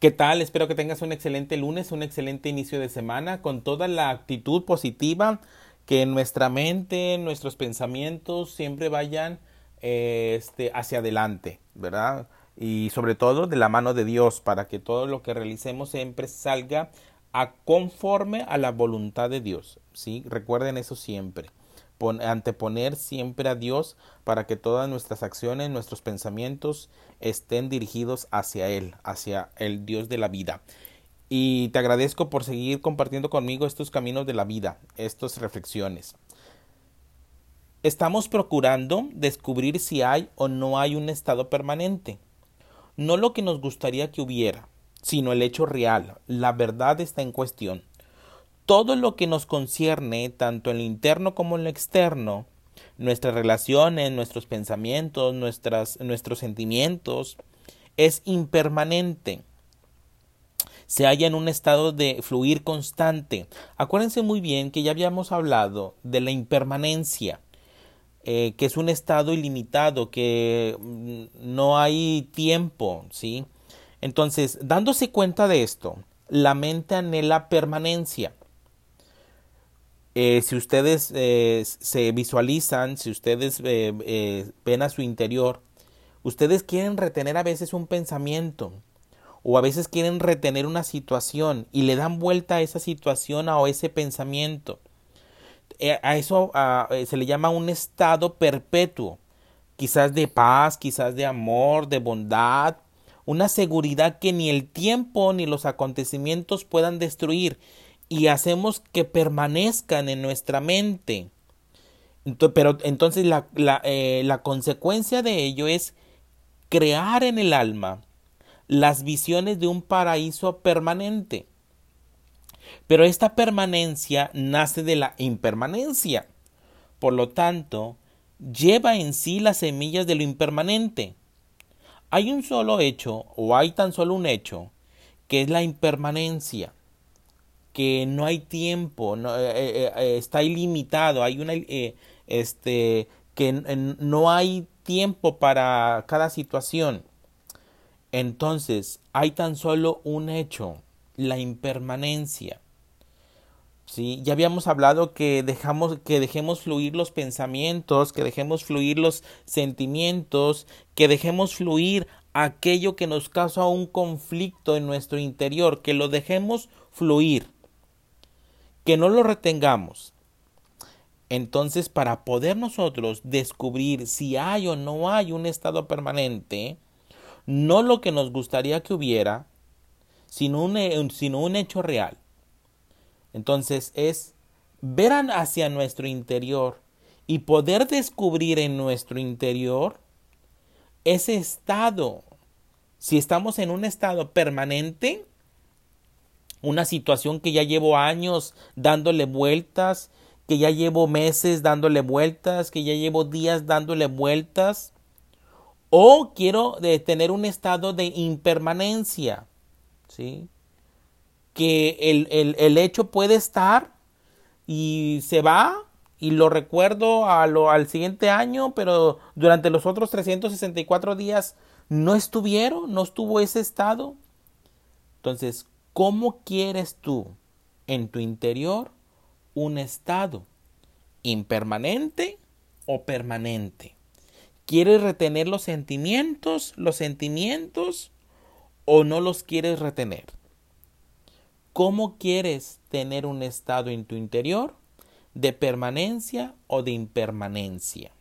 ¿Qué tal? Espero que tengas un excelente lunes, un excelente inicio de semana con toda la actitud positiva, que nuestra mente, nuestros pensamientos siempre vayan eh, este, hacia adelante, ¿verdad? Y sobre todo de la mano de Dios, para que todo lo que realicemos siempre salga a conforme a la voluntad de Dios, ¿sí? Recuerden eso siempre anteponer siempre a Dios para que todas nuestras acciones, nuestros pensamientos estén dirigidos hacia Él, hacia el Dios de la vida. Y te agradezco por seguir compartiendo conmigo estos caminos de la vida, estas reflexiones. Estamos procurando descubrir si hay o no hay un estado permanente. No lo que nos gustaría que hubiera, sino el hecho real. La verdad está en cuestión todo lo que nos concierne, tanto en lo interno como en lo externo, nuestras relaciones, nuestros pensamientos, nuestros sentimientos, es impermanente. Se halla en un estado de fluir constante. Acuérdense muy bien que ya habíamos hablado de la impermanencia, eh, que es un estado ilimitado, que mm, no hay tiempo, ¿sí? Entonces, dándose cuenta de esto, la mente anhela permanencia. Eh, si ustedes eh, se visualizan, si ustedes eh, ven a su interior, ustedes quieren retener a veces un pensamiento o a veces quieren retener una situación y le dan vuelta a esa situación o a ese pensamiento. a eso se le llama un estado perpetuo, quizás de paz, quizás de amor, de bondad, una seguridad que ni el tiempo ni los acontecimientos puedan destruir y hacemos que permanezcan en nuestra mente. pero entonces la, eh, la consecuencia de ello es crear en el alma las visiones de un paraíso permanente. Pero esta permanencia nace de la impermanencia. Por lo tanto, lleva en sí las semillas de lo impermanente. Hay un solo hecho, o hay tan solo un hecho, que es la impermanencia que no hay tiempo, eh, eh, eh, está ilimitado, hay una, este, que no hay tiempo para cada situación. Entonces, hay tan solo un hecho, la impermanencia. ¿Sí? Ya habíamos hablado que dejamos que dejemos fluir los pensamientos, que dejemos fluir los sentimientos, que dejemos fluir aquello que nos causa un conflicto en nuestro interior, que lo dejemos fluir que no lo retengamos. Entonces, para poder nosotros descubrir si hay o no hay un estado permanente, no lo que nos gustaría que hubiera, sino un, sino un hecho real. Entonces es ver hacia nuestro interior y poder descubrir en nuestro interior ese estado. Si estamos en un estado permanente, una situación que ya llevo años dándole vueltas, que ya llevo meses dándole vueltas, que ya llevo días dándole vueltas, o quiero tener un estado de impermanencia, ¿sí? Que el, el, el hecho puede estar y se va y lo recuerdo al siguiente año, pero durante los otros 364 días no estuvieron, no estuvo ese estado. Entonces, ¿Cómo quieres tú en tu interior un estado impermanente o permanente? ¿Quieres retener los sentimientos, los sentimientos o no los quieres retener? ¿Cómo quieres tener un estado en tu interior de permanencia o de impermanencia?